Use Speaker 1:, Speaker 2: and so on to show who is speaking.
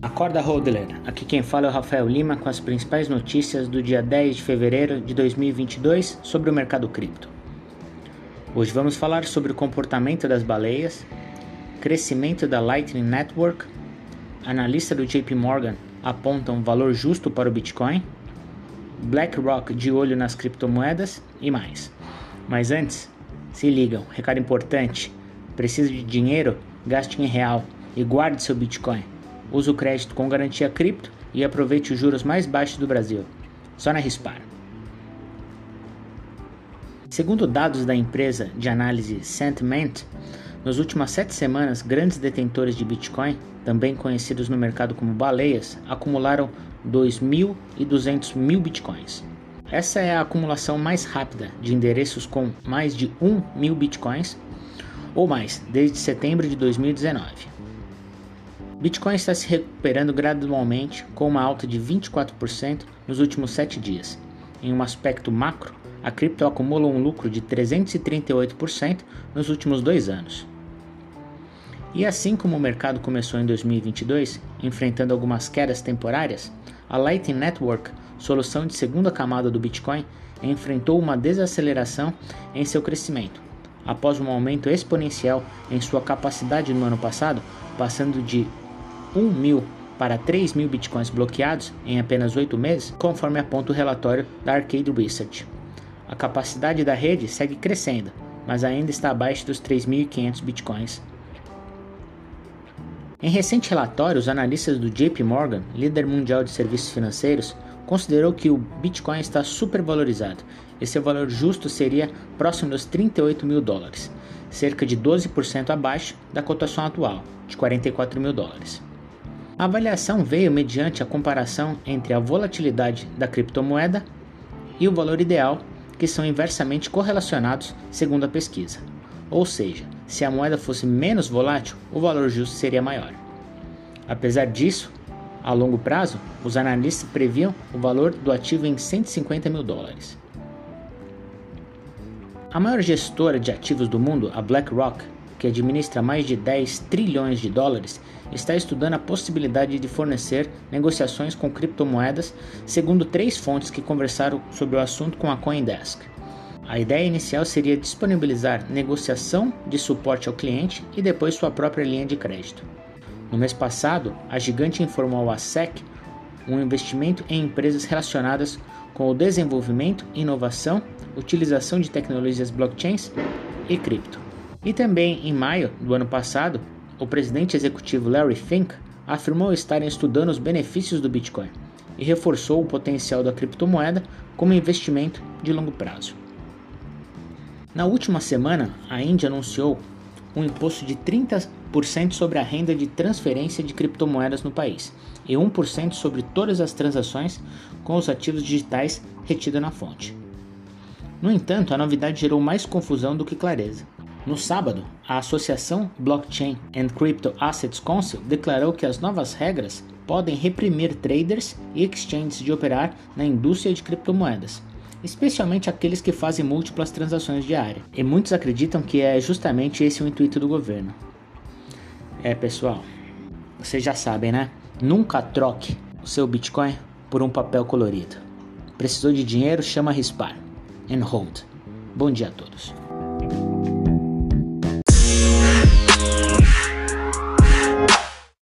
Speaker 1: Acorda Hodler, aqui quem fala é o Rafael Lima com as principais notícias do dia 10 de fevereiro de 2022 sobre o mercado cripto. Hoje vamos falar sobre o comportamento das baleias, crescimento da Lightning Network, analista do JP Morgan aponta um valor justo para o Bitcoin, BlackRock de olho nas criptomoedas e mais. Mas antes, se ligam, recado importante: precisa de dinheiro? Gaste em real e guarde seu Bitcoin. Use o crédito com garantia cripto e aproveite os juros mais baixos do Brasil. Só na Rispar. Segundo dados da empresa de análise Sentiment, nas últimas sete semanas, grandes detentores de Bitcoin, também conhecidos no mercado como baleias, acumularam 2.200 mil Bitcoins. Essa é a acumulação mais rápida de endereços com mais de 1 mil Bitcoins ou mais desde setembro de 2019. Bitcoin está se recuperando gradualmente, com uma alta de 24% nos últimos 7 dias. Em um aspecto macro, a cripto acumula um lucro de 338% nos últimos dois anos. E assim como o mercado começou em 2022, enfrentando algumas quedas temporárias, a Lightning Network, solução de segunda camada do Bitcoin, enfrentou uma desaceleração em seu crescimento, após um aumento exponencial em sua capacidade no ano passado, passando de 1 mil para 3 mil bitcoins bloqueados em apenas 8 meses, conforme aponta o relatório da Arcade Research. A capacidade da rede segue crescendo, mas ainda está abaixo dos 3.500 bitcoins. Em recente relatório, os analistas do JP Morgan, líder mundial de serviços financeiros, considerou que o Bitcoin está supervalorizado e seu valor justo seria próximo dos 38 mil dólares, cerca de 12% abaixo da cotação atual, de 44 mil dólares. A avaliação veio mediante a comparação entre a volatilidade da criptomoeda e o valor ideal, que são inversamente correlacionados segundo a pesquisa. Ou seja, se a moeda fosse menos volátil, o valor justo seria maior. Apesar disso, a longo prazo, os analistas previam o valor do ativo em 150 mil dólares. A maior gestora de ativos do mundo, a BlackRock, que administra mais de 10 trilhões de dólares, está estudando a possibilidade de fornecer negociações com criptomoedas, segundo três fontes que conversaram sobre o assunto com a CoinDesk. A ideia inicial seria disponibilizar negociação de suporte ao cliente e depois sua própria linha de crédito. No mês passado, a gigante informou à SEC um investimento em empresas relacionadas com o desenvolvimento, inovação, utilização de tecnologias blockchains e cripto. E também em maio do ano passado, o presidente executivo Larry Fink afirmou estarem estudando os benefícios do Bitcoin e reforçou o potencial da criptomoeda como investimento de longo prazo. Na última semana, a Índia anunciou um imposto de 30% sobre a renda de transferência de criptomoedas no país e 1% sobre todas as transações com os ativos digitais retidos na fonte. No entanto, a novidade gerou mais confusão do que clareza. No sábado, a Associação Blockchain and Crypto Assets Council declarou que as novas regras podem reprimir traders e exchanges de operar na indústria de criptomoedas, especialmente aqueles que fazem múltiplas transações diárias. E muitos acreditam que é justamente esse o intuito do governo. É, pessoal, vocês já sabem, né? Nunca troque o seu Bitcoin por um papel colorido. Precisou de dinheiro? Chama Rispar. And hold. Bom dia a todos.